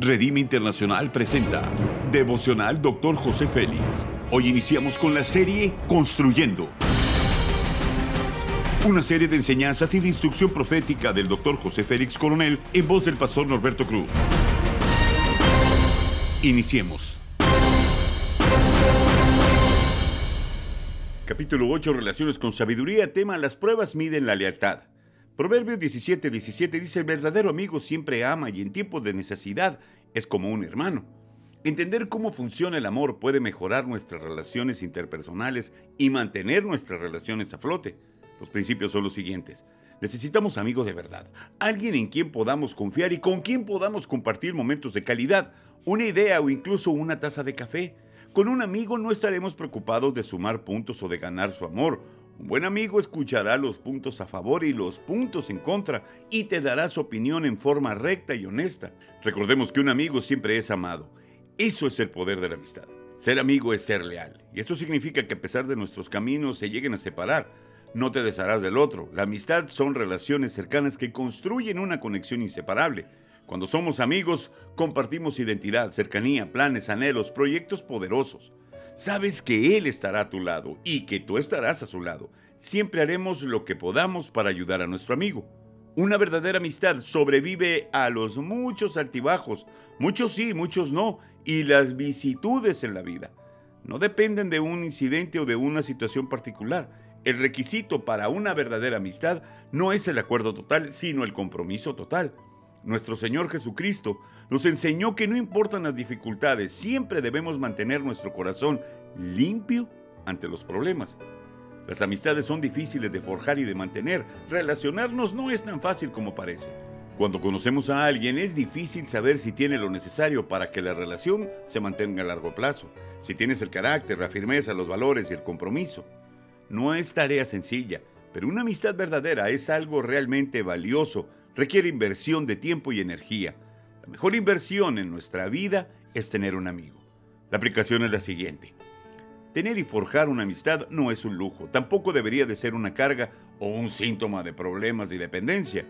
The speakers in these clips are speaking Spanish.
Redime Internacional presenta Devocional Dr. José Félix. Hoy iniciamos con la serie Construyendo. Una serie de enseñanzas y de instrucción profética del Dr. José Félix Coronel en voz del pastor Norberto Cruz. Iniciemos. Capítulo 8, Relaciones con Sabiduría, tema Las pruebas miden la lealtad. Proverbio 17, 17 dice, el verdadero amigo siempre ama y en tiempos de necesidad es como un hermano. Entender cómo funciona el amor puede mejorar nuestras relaciones interpersonales y mantener nuestras relaciones a flote. Los principios son los siguientes. Necesitamos amigos de verdad, alguien en quien podamos confiar y con quien podamos compartir momentos de calidad, una idea o incluso una taza de café. Con un amigo no estaremos preocupados de sumar puntos o de ganar su amor un buen amigo escuchará los puntos a favor y los puntos en contra y te dará su opinión en forma recta y honesta. Recordemos que un amigo siempre es amado. Eso es el poder de la amistad. Ser amigo es ser leal. Y esto significa que a pesar de nuestros caminos se lleguen a separar, no te desharás del otro. La amistad son relaciones cercanas que construyen una conexión inseparable. Cuando somos amigos, compartimos identidad, cercanía, planes, anhelos, proyectos poderosos. Sabes que Él estará a tu lado y que tú estarás a su lado. Siempre haremos lo que podamos para ayudar a nuestro amigo. Una verdadera amistad sobrevive a los muchos altibajos, muchos sí, muchos no, y las vicitudes en la vida. No dependen de un incidente o de una situación particular. El requisito para una verdadera amistad no es el acuerdo total, sino el compromiso total. Nuestro Señor Jesucristo nos enseñó que no importan las dificultades, siempre debemos mantener nuestro corazón limpio ante los problemas. Las amistades son difíciles de forjar y de mantener. Relacionarnos no es tan fácil como parece. Cuando conocemos a alguien es difícil saber si tiene lo necesario para que la relación se mantenga a largo plazo, si tienes el carácter, la firmeza, los valores y el compromiso. No es tarea sencilla, pero una amistad verdadera es algo realmente valioso requiere inversión de tiempo y energía. La mejor inversión en nuestra vida es tener un amigo. La aplicación es la siguiente. Tener y forjar una amistad no es un lujo, tampoco debería de ser una carga o un síntoma de problemas de dependencia.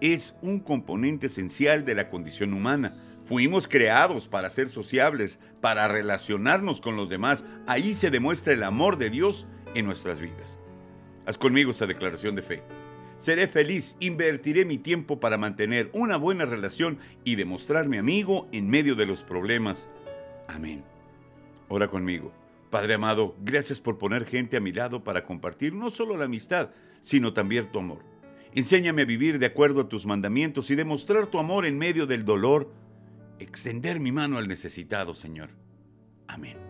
Es un componente esencial de la condición humana. Fuimos creados para ser sociables, para relacionarnos con los demás. Ahí se demuestra el amor de Dios en nuestras vidas. Haz conmigo esa declaración de fe. Seré feliz, invertiré mi tiempo para mantener una buena relación y demostrarme amigo en medio de los problemas. Amén. Ora conmigo. Padre amado, gracias por poner gente a mi lado para compartir no solo la amistad, sino también tu amor. Enséñame a vivir de acuerdo a tus mandamientos y demostrar tu amor en medio del dolor. Extender mi mano al necesitado, Señor. Amén.